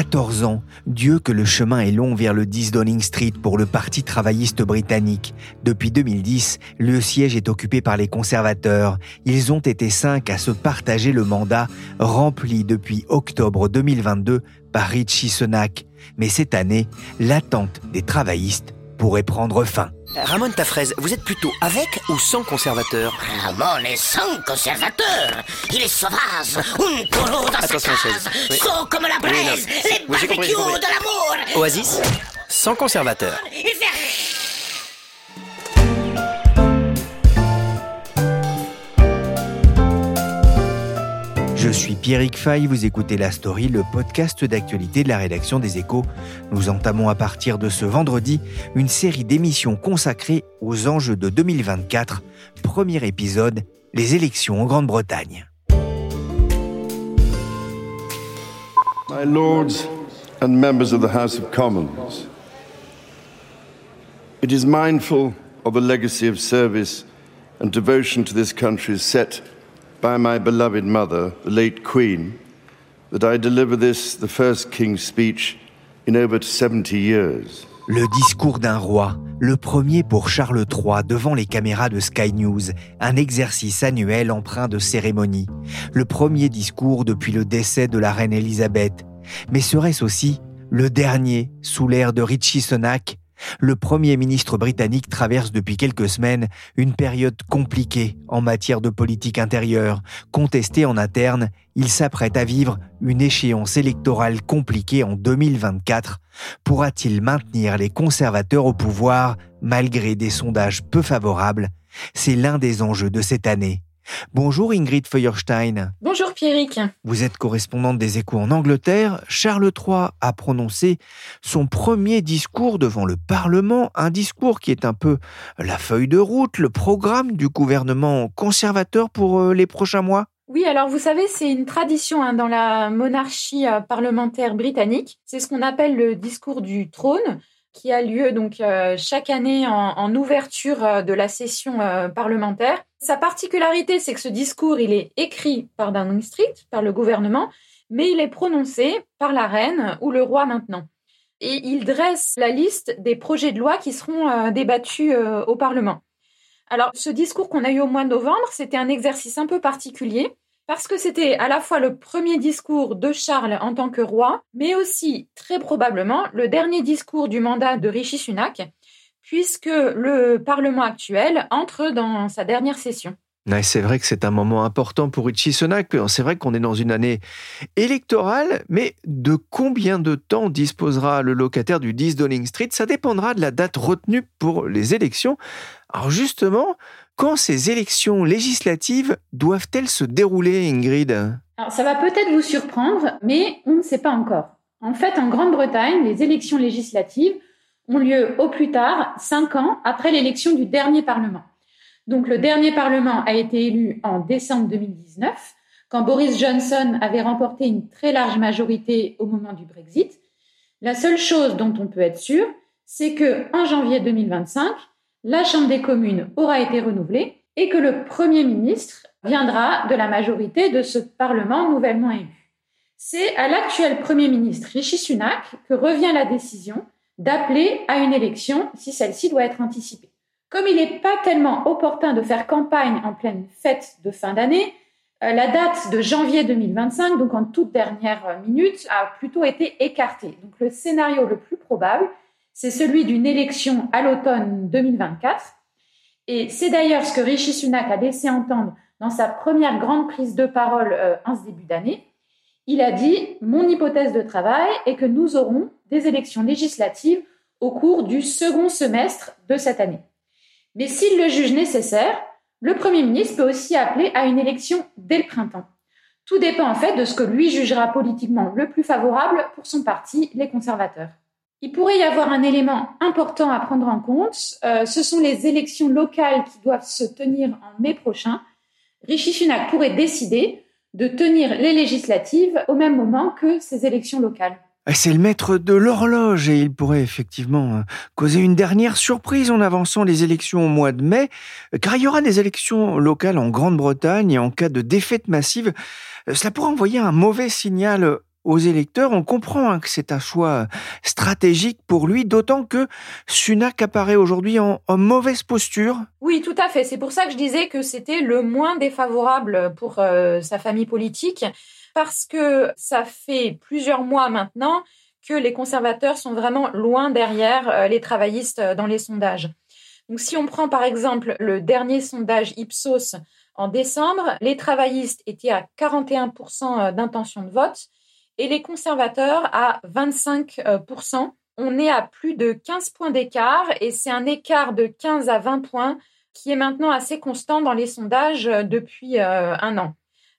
14 ans, Dieu que le chemin est long vers le 10 Downing Street pour le Parti travailliste britannique. Depuis 2010, le siège est occupé par les conservateurs. Ils ont été cinq à se partager le mandat, rempli depuis octobre 2022 par Richie Sunak. Mais cette année, l'attente des travaillistes pourrait prendre fin. Ramon Tafrez, vous êtes plutôt avec ou sans conservateur Ramon est sans conservateur. Il est sauvage, un taureau dans Attention, sa chaise. case, Oui. chaud comme la Oui, braise, les Oui, compris, barbecues compris. de l'amour. Oasis Sans conservateur. Il fait Je suis Pierrick Fay, vous écoutez La Story, le podcast d'actualité de la rédaction des Échos. Nous entamons à partir de ce vendredi une série d'émissions consacrées aux enjeux de 2024. Premier épisode, les élections en Grande-Bretagne. My Lords and members of the House of Commons, it mindful of the legacy of service and devotion to this country set by my beloved mother, the late Queen, that I deliver this, the first King's speech, in over 70 years. Le discours d'un roi, le premier pour Charles III devant les caméras de Sky News, un exercice annuel empreint de cérémonie. Le premier discours depuis le décès de la reine Elisabeth. Mais serait-ce aussi le dernier sous l'ère de Richie Sunak le Premier ministre britannique traverse depuis quelques semaines une période compliquée en matière de politique intérieure. Contesté en interne, il s'apprête à vivre une échéance électorale compliquée en 2024. Pourra-t-il maintenir les conservateurs au pouvoir malgré des sondages peu favorables? C'est l'un des enjeux de cette année. Bonjour Ingrid Feuerstein. Bonjour Pierrick. Vous êtes correspondante des échos en Angleterre. Charles III a prononcé son premier discours devant le Parlement, un discours qui est un peu la feuille de route, le programme du gouvernement conservateur pour euh, les prochains mois. Oui, alors vous savez, c'est une tradition hein, dans la monarchie euh, parlementaire britannique. C'est ce qu'on appelle le discours du trône, qui a lieu donc euh, chaque année en, en ouverture de la session euh, parlementaire. Sa particularité, c'est que ce discours, il est écrit par Downing Street, par le gouvernement, mais il est prononcé par la reine ou le roi maintenant. Et il dresse la liste des projets de loi qui seront euh, débattus euh, au Parlement. Alors, ce discours qu'on a eu au mois de novembre, c'était un exercice un peu particulier parce que c'était à la fois le premier discours de Charles en tant que roi, mais aussi très probablement le dernier discours du mandat de Rishi Sunak, puisque le Parlement actuel entre dans sa dernière session. C'est vrai que c'est un moment important pour Richie Sunak. C'est vrai qu'on est dans une année électorale, mais de combien de temps disposera le locataire du 10 Downing Street? Ça dépendra de la date retenue pour les élections. Alors justement, quand ces élections législatives doivent-elles se dérouler, Ingrid? Alors, ça va peut-être vous surprendre, mais on ne sait pas encore. En fait, en Grande-Bretagne, les élections législatives ont lieu au plus tard cinq ans après l'élection du dernier Parlement. Donc, le dernier Parlement a été élu en décembre 2019, quand Boris Johnson avait remporté une très large majorité au moment du Brexit. La seule chose dont on peut être sûr, c'est que en janvier 2025, la Chambre des communes aura été renouvelée et que le Premier ministre viendra de la majorité de ce Parlement nouvellement élu. C'est à l'actuel Premier ministre Rishi Sunak que revient la décision d'appeler à une élection si celle-ci doit être anticipée. Comme il n'est pas tellement opportun de faire campagne en pleine fête de fin d'année, euh, la date de janvier 2025, donc en toute dernière minute, a plutôt été écartée. Donc le scénario le plus probable, c'est celui d'une élection à l'automne 2024. Et c'est d'ailleurs ce que Rishi Sunak a laissé entendre dans sa première grande prise de parole euh, en ce début d'année. Il a dit Mon hypothèse de travail est que nous aurons des élections législatives au cours du second semestre de cette année. Mais s'il le juge nécessaire, le Premier ministre peut aussi appeler à une élection dès le printemps. Tout dépend en fait de ce que lui jugera politiquement le plus favorable pour son parti, les conservateurs. Il pourrait y avoir un élément important à prendre en compte, euh, ce sont les élections locales qui doivent se tenir en mai prochain. Rishi Sunak pourrait décider de tenir les législatives au même moment que ces élections locales. C'est le maître de l'horloge et il pourrait effectivement euh, causer une dernière surprise en avançant les élections au mois de mai, car il y aura des élections locales en Grande-Bretagne et en cas de défaite massive, euh, cela pourrait envoyer un mauvais signal aux électeurs. On comprend hein, que c'est un choix stratégique pour lui, d'autant que Sunak apparaît aujourd'hui en, mauvaise posture. Oui, tout à fait. C'est pour ça que je disais que c'était le moins défavorable pour euh, sa famille politique parce que ça fait plusieurs mois maintenant que les conservateurs sont vraiment loin derrière euh, les travaillistes euh, dans les sondages. Donc si on prend par exemple le dernier sondage Ipsos en décembre, les travaillistes étaient à 41% euh, d'intention de vote et les conservateurs à 25%. On est à plus de 15 points d'écart et c'est un écart de 15 à 20 points qui est maintenant assez constant dans les sondages depuis un an.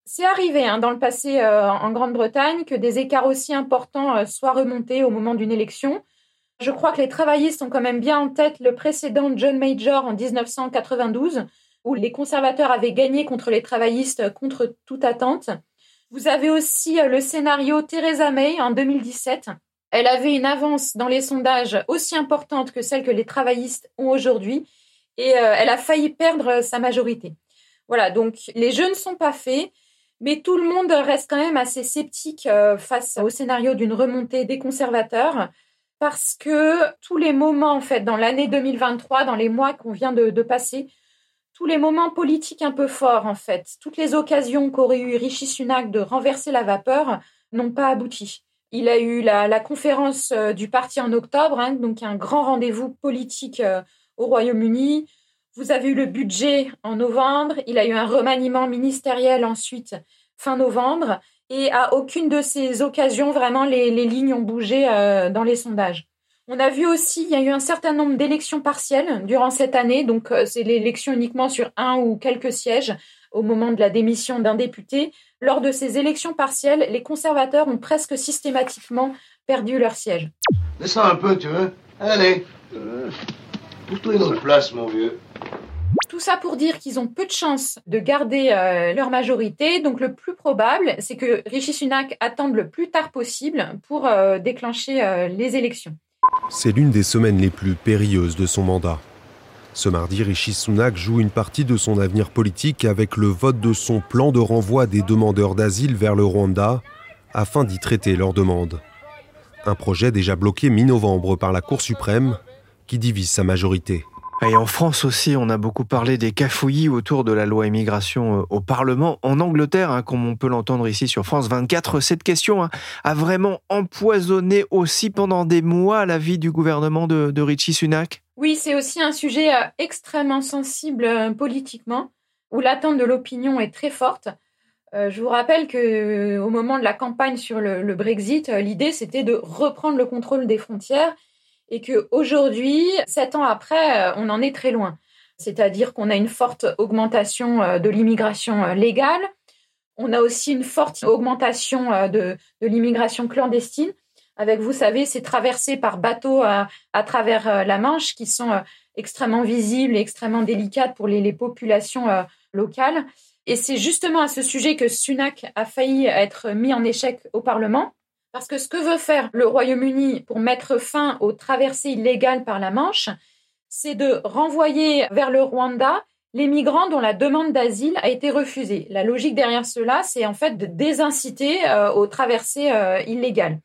C'est arrivé hein, dans le passé euh, en Grande-Bretagne que des écarts aussi importants euh, soient remontés au moment d'une élection. Je crois que les travaillistes ont quand même bien en tête le précédent John Major en 1992, où les conservateurs avaient gagné contre les travaillistes contre toute attente. Vous avez aussi euh, le scénario Theresa May en 2017. Elle avait une avance dans les sondages aussi importante que celle que les travaillistes ont aujourd'hui et elle a failli perdre sa majorité. Voilà, donc les jeux ne sont pas faits. Mais tout le monde reste quand même assez sceptique euh, face au scénario d'une remontée des conservateurs parce que tous les moments, en fait, dans l'année 2023, dans les mois qu'on vient de, passer, tous les moments politiques un peu forts, en fait, toutes les occasions qu'aurait eu Rishi Sunak de renverser la vapeur n'ont pas abouti. Il a eu la, conférence euh, du parti en octobre, hein, donc un grand rendez-vous politique euh, au Royaume-Uni. Vous avez eu le budget en novembre, il a eu un remaniement ministériel ensuite fin novembre, et à aucune de ces occasions, vraiment, les, lignes ont bougé euh, dans les sondages. On a vu aussi, il y a eu un certain nombre d'élections partielles durant cette année, donc euh, c'est l'élection uniquement sur un ou quelques sièges au moment de la démission d'un député. Lors de ces élections partielles, les conservateurs ont presque systématiquement perdu leur siège. Descends un peu, tu veux Allez, euh, toi une autre place, mon vieux. Tout ça pour dire qu'ils ont peu de chances de garder euh, leur majorité. Donc le plus probable, c'est que Rishi Sunak attende le plus tard possible pour euh, déclencher euh, les élections. C'est l'une des semaines les plus périlleuses de son mandat. Ce mardi, Rishi Sunak joue une partie de son avenir politique avec le vote de son plan de renvoi des demandeurs d'asile vers le Rwanda afin d'y traiter leurs demandes. Un projet déjà bloqué mi-novembre par la Cour suprême qui divise sa majorité. Et en France aussi, on a beaucoup parlé des cafouillis autour de la loi immigration euh, au Parlement. En Angleterre, hein, comme on peut l'entendre ici sur France 24, cette question hein, a vraiment empoisonné aussi pendant des mois la vie du gouvernement de, Richie Sunak. Oui, c'est aussi un sujet euh, extrêmement sensible euh, politiquement, où l'attente de l'opinion est très forte. je vous rappelle que au moment de la campagne sur le Brexit, l'idée c'était de reprendre le contrôle des frontières et que aujourd'hui, sept ans après, euh, on en est très loin. C'est-à-dire qu'on a une forte augmentation euh, de l'immigration euh, légale. On a aussi une forte augmentation de, l'immigration clandestine, avec, vous savez, ces traversées par bateau à, travers la Manche qui sont extrêmement visibles et extrêmement délicates pour les, les populations locales. Et c'est justement à ce sujet que Sunak a failli être mis en échec au Parlement. Parce que ce que veut faire le Royaume-Uni pour mettre fin aux traversées illégales par la Manche, c'est de renvoyer vers le Rwanda les migrants dont la demande d'asile a été refusée. La logique derrière cela, c'est en fait de désinciter euh, aux traversées euh, illégales.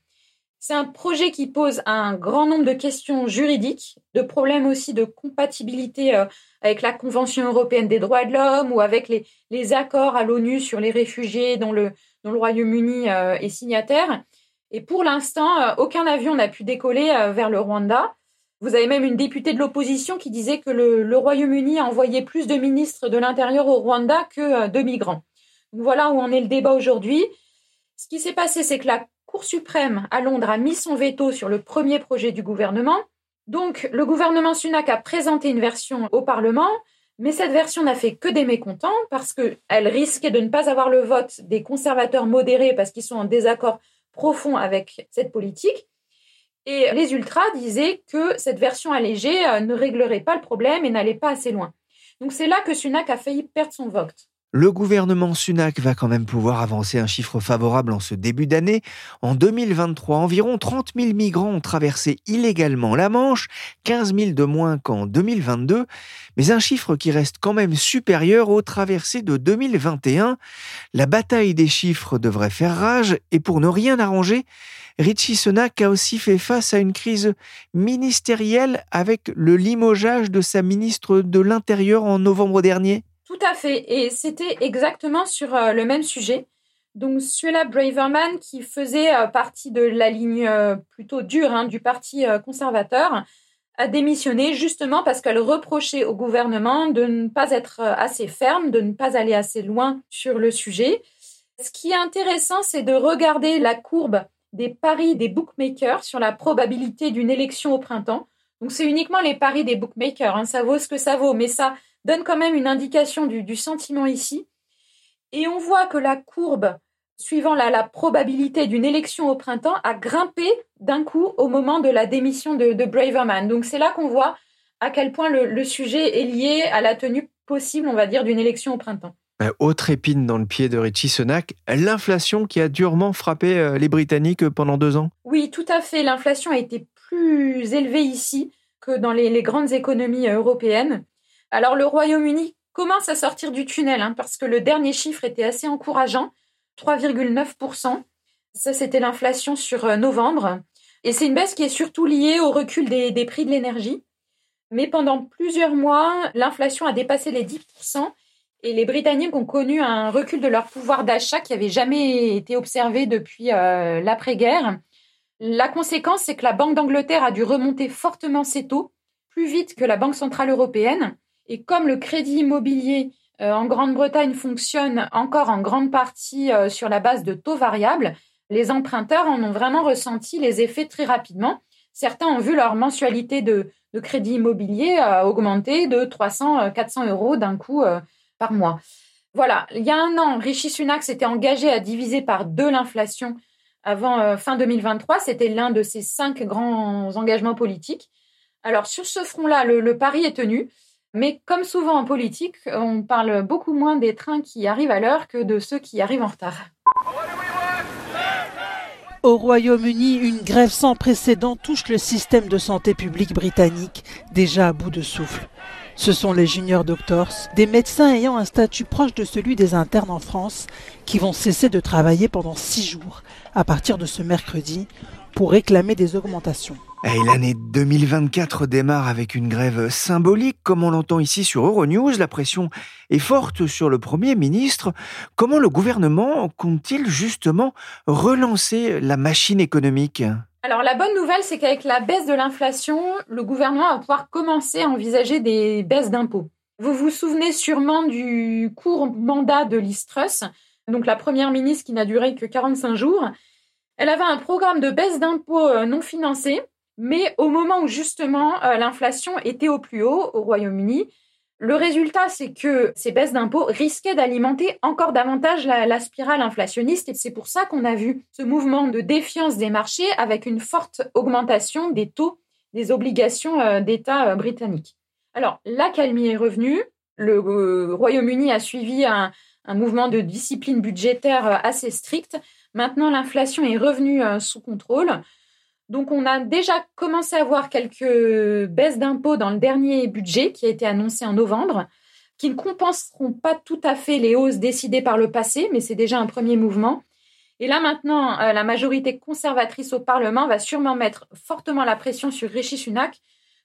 C'est un projet qui pose un grand nombre de questions juridiques, de problèmes aussi de compatibilité euh, avec la Convention européenne des droits de l'homme ou avec les, accords à l'ONU sur les réfugiés dont le Royaume-Uni est signataire. Et pour l'instant, euh, aucun avion n'a pu décoller euh, vers le Rwanda. Vous avez même une députée de l'opposition qui disait que le, Royaume-Uni a envoyé plus de ministres de l'Intérieur au Rwanda que euh, de migrants. voilà où en est le débat aujourd'hui. Ce qui s'est passé, c'est que la Cour suprême à Londres a mis son veto sur le premier projet du gouvernement. Donc, le gouvernement Sunak a présenté une version au Parlement, mais cette version n'a fait que des mécontents parce qu'elle risquait de ne pas avoir le vote des conservateurs modérés parce qu'ils sont en désaccord profond avec cette politique. Et les ultras disaient que cette version allégée euh, ne réglerait pas le problème et n'allait pas assez loin. Donc c'est là que Sunak a failli perdre son vote. Le gouvernement Sunak va quand même pouvoir avancer un chiffre favorable en ce début d'année. En 2023, environ 30 000 migrants ont traversé illégalement la Manche, 15 000 de moins qu'en 2022, mais un chiffre qui reste quand même supérieur aux traversées de 2021. La bataille des chiffres devrait faire rage et pour ne rien arranger, Richie Sunak a aussi fait face à une crise ministérielle avec le limogeage de sa ministre de l'Intérieur en novembre dernier. Tout à fait. Et c'était exactement sur euh, le même sujet. Donc, Suella Braverman, qui faisait euh, partie de la ligne euh, plutôt dure hein, du Parti conservateur, a démissionné justement parce qu'elle reprochait au gouvernement de ne pas être assez ferme, de ne pas aller assez loin sur le sujet. Ce qui est intéressant, c'est de regarder la courbe des paris des bookmakers sur la probabilité d'une élection au printemps. Donc, c'est uniquement les paris des bookmakers. Hein. ça vaut ce que ça vaut, mais ça donne quand même une indication du, sentiment ici. Et on voit que la courbe, suivant la, probabilité d'une élection au printemps, a grimpé d'un coup au moment de la démission de, Braverman. Donc c'est là qu'on voit à quel point le, sujet est lié à la tenue possible, on va dire, d'une élection au printemps. Euh, autre épine dans le pied de Richie Sunak, l'inflation qui a durement frappé euh, les Britanniques pendant deux ans. Oui, tout à fait. L'inflation a été plus élevée ici que dans les grandes économies européennes. Alors le Royaume-Uni commence à sortir du tunnel hein, parce que le dernier chiffre était assez encourageant, 3,9%. Ça, c'était l'inflation sur euh, novembre. Et c'est une baisse qui est surtout liée au recul des, prix de l'énergie. Mais pendant plusieurs mois, l'inflation a dépassé les 10% et les Britanniques ont connu un recul de leur pouvoir d'achat qui n'avait jamais été observé depuis euh, l'après-guerre. La conséquence, c'est que la Banque d'Angleterre a dû remonter fortement ses taux, plus vite que la Banque centrale européenne. Et comme le crédit immobilier euh, en Grande-Bretagne fonctionne encore en grande partie euh, sur la base de taux variables, les emprunteurs en ont vraiment ressenti les effets très rapidement. Certains ont vu leur mensualité de, crédit immobilier euh, augmenter de 300, 400 euros d'un coup par mois. Voilà, il y a un an, Rishi Sunak s'était engagé à diviser par deux l'inflation avant fin 2023. C'était l'un de ses cinq grands engagements politiques. Alors sur ce front-là, le pari est tenu. Mais comme souvent en politique, on parle beaucoup moins des trains qui arrivent à l'heure que de ceux qui arrivent en retard. Au Royaume-Uni, une grève sans précédent touche le système de santé publique britannique, déjà à bout de souffle. Ce sont les junior doctors, des médecins ayant un statut proche de celui des internes en France, qui vont cesser de travailler pendant six jours, à partir de ce mercredi, pour réclamer des augmentations. Et l'année 2024 démarre avec une grève symbolique, comme on l'entend ici sur Euronews. La pression est forte sur le Premier ministre. Comment le gouvernement compte-t-il justement relancer la machine économique? Alors la bonne nouvelle, c'est qu'avec la baisse de l'inflation, le gouvernement va pouvoir commencer à envisager des baisses d'impôts. Vous vous souvenez sûrement du court mandat de Listrus, donc la première ministre qui n'a duré que 45 jours. Elle avait un programme de baisse d'impôts euh, non financé mais au moment où justement euh, l'inflation était au plus haut au Royaume-Uni, le résultat, c'est que ces baisses d'impôts risquaient d'alimenter encore davantage la, spirale inflationniste et c'est pour ça qu'on a vu ce mouvement de défiance des marchés avec une forte augmentation des taux des obligations euh, d'État euh, britanniques. Alors, l'accalmie est revenue, le Royaume-Uni a suivi un, un, mouvement de discipline budgétaire assez strict. Maintenant, l'inflation est revenue sous contrôle. Donc, on a déjà commencé à voir quelques baisses d'impôts dans le dernier budget qui a été annoncé en novembre, qui ne compenseront pas tout à fait les hausses décidées par le passé, mais c'est déjà un premier mouvement. Et là, maintenant, euh, la majorité conservatrice au Parlement va sûrement mettre fortement la pression sur Rishi Sunak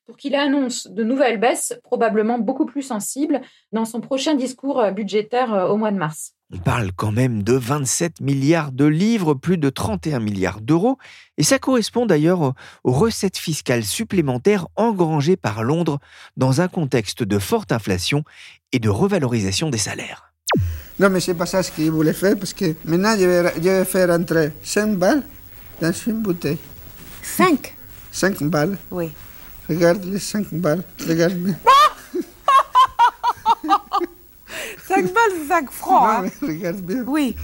pour qu'il annonce de nouvelles baisses, probablement beaucoup plus sensibles, dans son prochain discours euh, budgétaire euh, au mois de mars. On parle quand même de 27 milliards de livres, plus de 31 milliards d'euros, et ça correspond d'ailleurs aux recettes fiscales supplémentaires engrangées par Londres dans un contexte de forte inflation et de revalorisation des salaires. Non, mais c'est pas ça ce qu'il voulait faire, parce que maintenant je vais, faire entrer 5 balles dans une bouteille. 5 5 balles Oui. Regarde les 5 balles. Regarde bien. 5 balles, c'est 5 francs. hein. Regarde bien. Oui.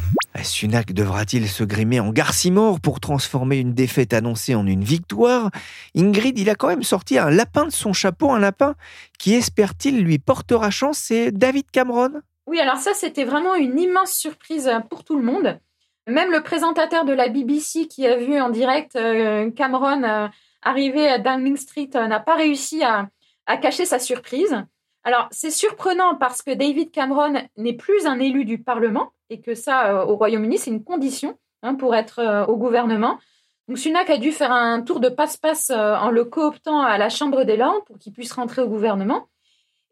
Sunak devra-t-il se grimer en garcimore pour transformer une défaite annoncée en une victoire? Ingrid, il a quand même sorti un lapin de son chapeau, un lapin qui espère-t-il lui portera chance, c'est David Cameron. Oui, alors ça, c'était vraiment une immense surprise pour tout le monde. Même le présentateur de la BBC qui a vu en direct euh, Cameron euh, arriver à Downing Street euh, n'a pas réussi à, à cacher sa surprise. Alors, c'est surprenant parce que David Cameron n'est plus un élu du Parlement et que ça, euh, au Royaume-Uni, c'est une condition hein, pour être euh, au gouvernement. Donc, Sunak a dû faire un tour de passe-passe euh, en le cooptant à la Chambre des Lords pour qu'il puisse rentrer au gouvernement.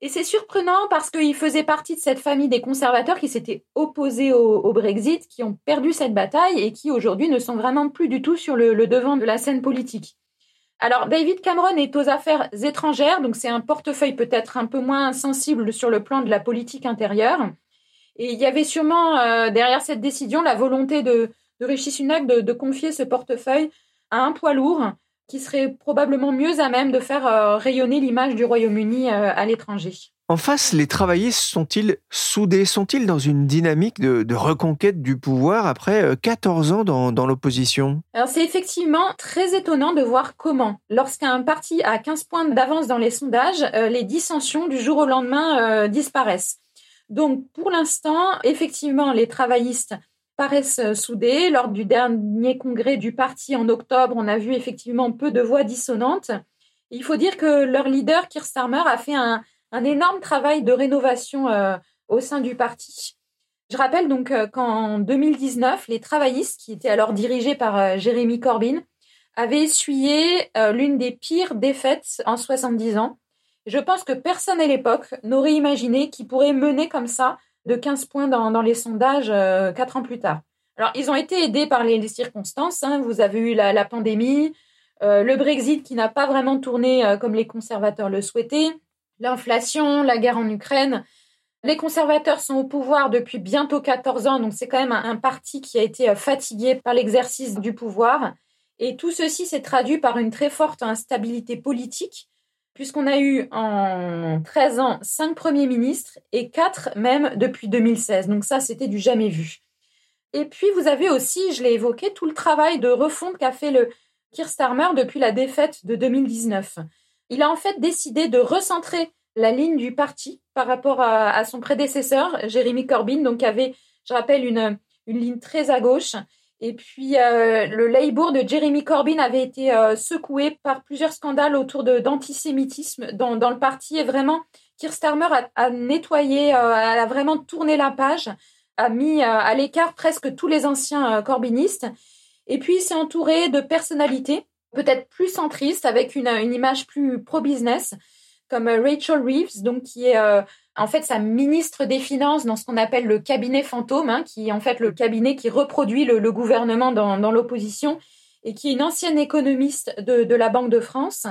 Et c'est surprenant parce qu'il faisait partie de cette famille des conservateurs qui s'étaient opposés au, Brexit, qui ont perdu cette bataille et qui aujourd'hui ne sont vraiment plus du tout sur le devant de la scène politique. Alors, David Cameron est aux affaires étrangères, donc c'est un portefeuille peut-être un peu moins sensible sur le plan de la politique intérieure. Et il y avait sûrement euh, derrière cette décision la volonté de, de Rishi Sunak de, de, confier ce portefeuille à un poids lourd qui serait probablement mieux à même de faire euh, rayonner l'image du Royaume-Uni euh, à l'étranger. En face, les travaillistes sont-ils soudés Sont-ils dans une dynamique de, de, reconquête du pouvoir après 14 ans dans, dans l'opposition? Alors c'est effectivement très étonnant de voir comment, lorsqu'un parti a 15 points d'avance dans les sondages, euh, les dissensions du jour au lendemain euh, disparaissent. Donc pour l'instant, effectivement, les travaillistes paraissent soudés. Lors du dernier congrès du parti en octobre, on a vu effectivement peu de voix dissonantes. Il faut dire que leur leader, Keir Starmer, a fait un, un énorme travail de rénovation euh, au sein du parti. Je rappelle donc euh, qu'en 2019, les travaillistes, qui étaient alors dirigés par euh, Jérémy Corbyn, avaient essuyé l'une des pires défaites en 70 ans. Je pense que personne à l'époque n'aurait imaginé qu'ils pourraient mener comme ça de 15 points dans, les sondages euh, quatre ans plus tard. Alors, ils ont été aidés par les, circonstances. Hein. Vous avez eu la, pandémie, euh, le Brexit qui n'a pas vraiment tourné euh, comme les conservateurs le souhaitaient, l'inflation, la guerre en Ukraine. Les conservateurs sont au pouvoir depuis bientôt 14 ans, donc c'est quand même un, parti qui a été fatigué par l'exercice du pouvoir. Et tout ceci s'est traduit par une très forte instabilité politique puisqu'on a eu en 13 ans cinq premiers ministres et quatre même depuis 2016. Donc ça, c'était du jamais vu. Et puis, vous avez aussi, je l'ai évoqué, tout le travail de refonte qu'a fait le Keir Starmer depuis la défaite de 2019. Il a en fait décidé de recentrer la ligne du parti par rapport à, son prédécesseur, Jérémy Corbyn, donc qui avait, je rappelle, une ligne très à gauche et puis, euh, le Labour de Jeremy Corbyn avait été euh, secoué par plusieurs scandales autour d'antisémitisme dans, dans, le parti. Et vraiment, Keir Starmer a, nettoyé, euh, a vraiment tourné la page, a mis à l'écart presque tous les anciens corbynistes. Et puis, il s'est entouré de personnalités peut-être plus centristes, avec une image plus pro-business, comme Rachel Reeves, donc qui est en fait sa ministre des Finances dans ce qu'on appelle le cabinet fantôme, hein, qui est en fait le cabinet qui reproduit le, gouvernement dans, l'opposition et qui est une ancienne économiste de, la Banque de France.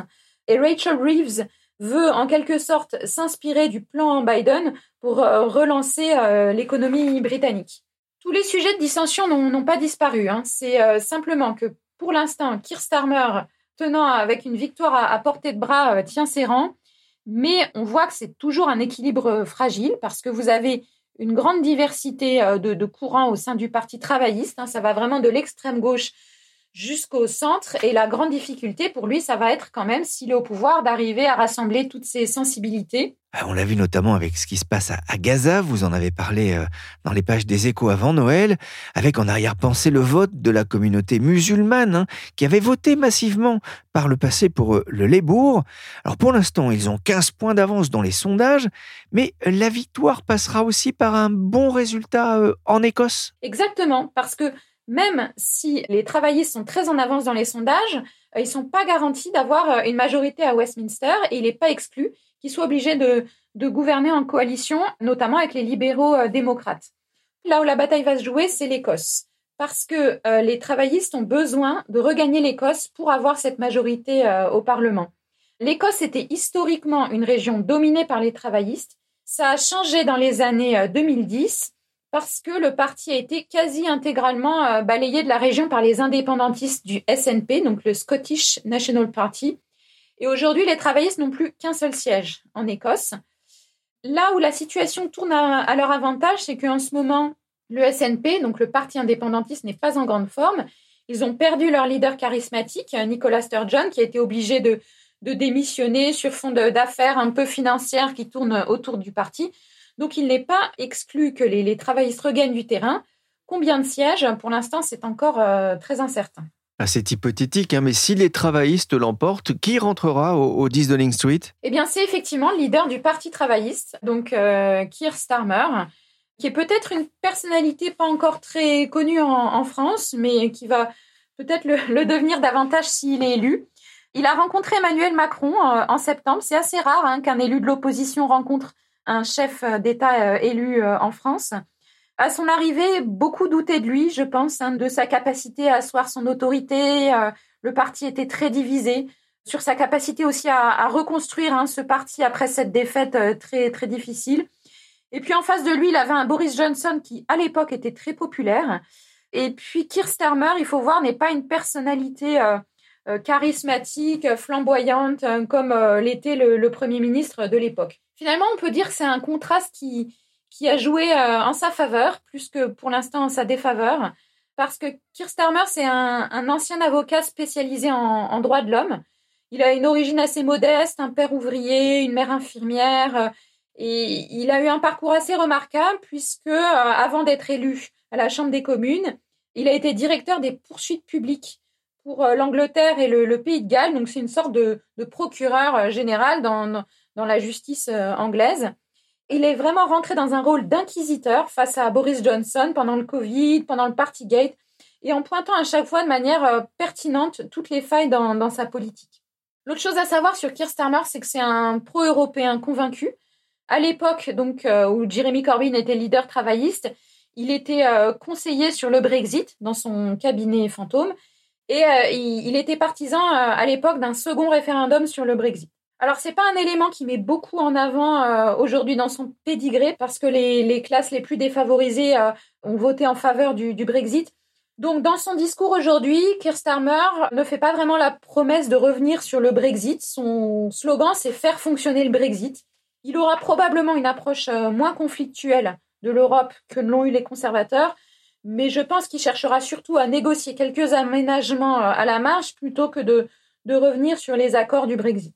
Et Rachel Reeves veut en quelque sorte s'inspirer du plan Biden pour euh, relancer euh, l'économie britannique. Tous les sujets de dissension n'ont pas disparu. Hein. C'est euh, simplement que pour l'instant, Keir Starmer, tenant avec une victoire à portée de bras, tient ses rangs mais on voit que c'est toujours un équilibre fragile parce que vous avez une grande diversité de, de courants au sein du Parti travailliste. Hein, ça va vraiment de l'extrême gauche jusqu'au centre. Et la grande difficulté pour lui, ça va être quand même, s'il est au pouvoir, d'arriver à rassembler toutes ces sensibilités. On l'a vu notamment avec ce qui se passe à Gaza, vous en avez parlé dans les pages des échos avant Noël, avec en arrière-pensée le vote de la communauté musulmane, hein, qui avait voté massivement par le passé pour le Labour. Alors pour l'instant, ils ont 15 points d'avance dans les sondages, mais la victoire passera aussi par un bon résultat en Écosse. Exactement, parce que même si les travaillistes sont très en avance dans les sondages, ils ne sont pas garantis d'avoir une majorité à Westminster et il n'est pas exclu qu'ils soient obligés de, gouverner en coalition, notamment avec les libéraux euh, démocrates. Là où la bataille va se jouer, c'est l'Écosse. Parce que euh, les travaillistes ont besoin de regagner l'Écosse pour avoir cette majorité euh, au Parlement. L'Écosse était historiquement une région dominée par les travaillistes. Ça a changé dans les années 2010 parce que le parti a été quasi intégralement euh, balayé de la région par les indépendantistes du SNP, donc le Scottish National Party. Et aujourd'hui, les travaillistes n'ont plus qu'un seul siège en Écosse. Là où la situation tourne à, leur avantage, c'est qu'en ce moment, le SNP, donc le parti indépendantiste, n'est pas en grande forme. Ils ont perdu leur leader charismatique, Nicolas Sturgeon, qui a été obligé de, démissionner sur fond d'affaires un peu financières qui tournent autour du parti. Donc il n'est pas exclu que les, travaillistes regagnent du terrain. Combien de sièges? Pour l'instant, c'est encore euh, très incertain. Ah, c'est hypothétique, hein, mais si les travaillistes l'emportent, qui rentrera au, 10 Downing Street? Eh bien, c'est effectivement le leader du Parti travailliste, donc euh, Keir Starmer, qui est peut-être une personnalité pas encore très connue en, France, mais qui va peut-être le, devenir davantage s'il est élu. Il a rencontré Emmanuel Macron euh, en septembre. C'est assez rare hein, qu'un élu de l'opposition rencontre un chef d'État euh, élu en France. À son arrivée, beaucoup doutaient de lui, je pense, hein, de sa capacité à asseoir son autorité. Euh, le parti était très divisé sur sa capacité aussi à, reconstruire hein, ce parti après cette défaite euh, très très difficile. Et puis en face de lui, il avait un Boris Johnson qui, à l'époque, était très populaire. Et puis Keir il faut voir, n'est pas une personnalité euh, charismatique, flamboyante, comme l'était le, Premier ministre de l'époque. Finalement, on peut dire que c'est un contraste qui, qui a joué euh, en sa faveur, plus que pour l'instant en sa défaveur, parce que Keir Starmer, c'est un, ancien avocat spécialisé en, droit de l'homme. Il a une origine assez modeste, un père ouvrier, une mère infirmière, euh, et il a eu un parcours assez remarquable, puisque euh, avant d'être élu à la Chambre des communes, il a été directeur des poursuites publiques pour l'Angleterre et le, Pays de Galles, donc c'est une sorte de, procureur général dans, dans la justice anglaise il est vraiment rentré dans un rôle d'inquisiteur face à Boris Johnson pendant le Covid, pendant le Partygate, et en pointant à chaque fois de manière euh, pertinente toutes les failles dans, sa politique. L'autre chose à savoir sur Keir Starmer, c'est que c'est un pro-européen convaincu. À l'époque donc euh, où Jeremy Corbyn était leader travailliste, il était euh, conseiller sur le Brexit dans son cabinet fantôme et il, était partisan à l'époque d'un second référendum sur le Brexit. Alors, c'est pas un élément qui met beaucoup en avant euh, aujourd'hui dans son pédigré parce que les, classes les plus défavorisées euh, ont voté en faveur du, Brexit. Donc, dans son discours aujourd'hui, Keir Starmer ne fait pas vraiment la promesse de revenir sur le Brexit. Son slogan, c'est faire fonctionner le Brexit. Il aura probablement une approche euh, moins conflictuelle de l'Europe que l'ont eu les conservateurs, mais je pense qu'il cherchera surtout à négocier quelques aménagements à la marge plutôt que de revenir sur les accords du Brexit.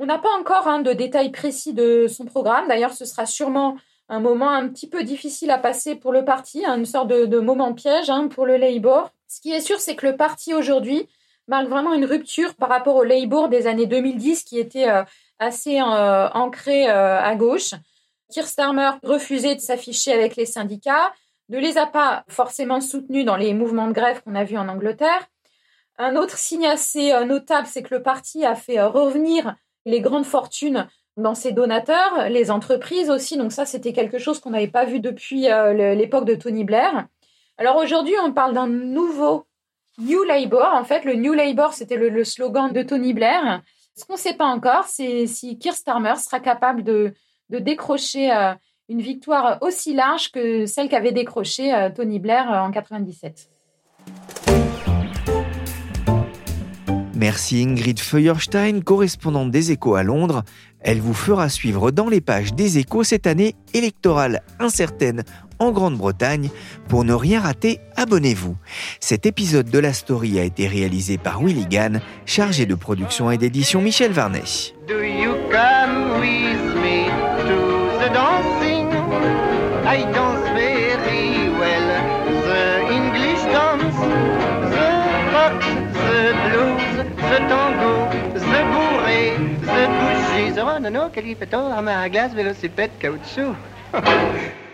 On n'a pas encore hein, de détails précis de son programme. D'ailleurs, ce sera sûrement un moment un petit peu difficile à passer pour le parti, hein, une sorte de, moment piège hein, pour le Labour. Ce qui est sûr, c'est que le parti aujourd'hui marque vraiment une rupture par rapport au Labour des années 2010 qui était euh, assez euh, ancré euh, à gauche. Keir Starmer refusait de s'afficher avec les syndicats, ne les a pas forcément soutenus dans les mouvements de grève qu'on a vus en Angleterre. Un autre signe assez notable, c'est que le parti a fait revenir les grandes fortunes dans ses donateurs, les entreprises aussi. Donc ça, c'était quelque chose qu'on n'avait pas vu depuis euh, l'époque de Tony Blair. Alors aujourd'hui, on parle d'un nouveau New Labour. En fait, le New Labour, c'était le, slogan de Tony Blair. Ce qu'on ne sait pas encore, c'est si Keir Starmer sera capable de, décrocher euh, une victoire aussi large que celle qu'avait décrochée euh, Tony Blair en 97. Merci Ingrid Feuerstein, correspondante des Échos à Londres. Elle vous fera suivre dans les pages des Échos cette année électorale incertaine en Grande-Bretagne. Pour ne rien rater, abonnez-vous. Cet épisode de la story a été réalisé par Willy Gann, chargé de production et d'édition Michel Varnet. The tango, the bourré, the bougie, the non, non, quel à ma glace, vélocipède, caoutchouc.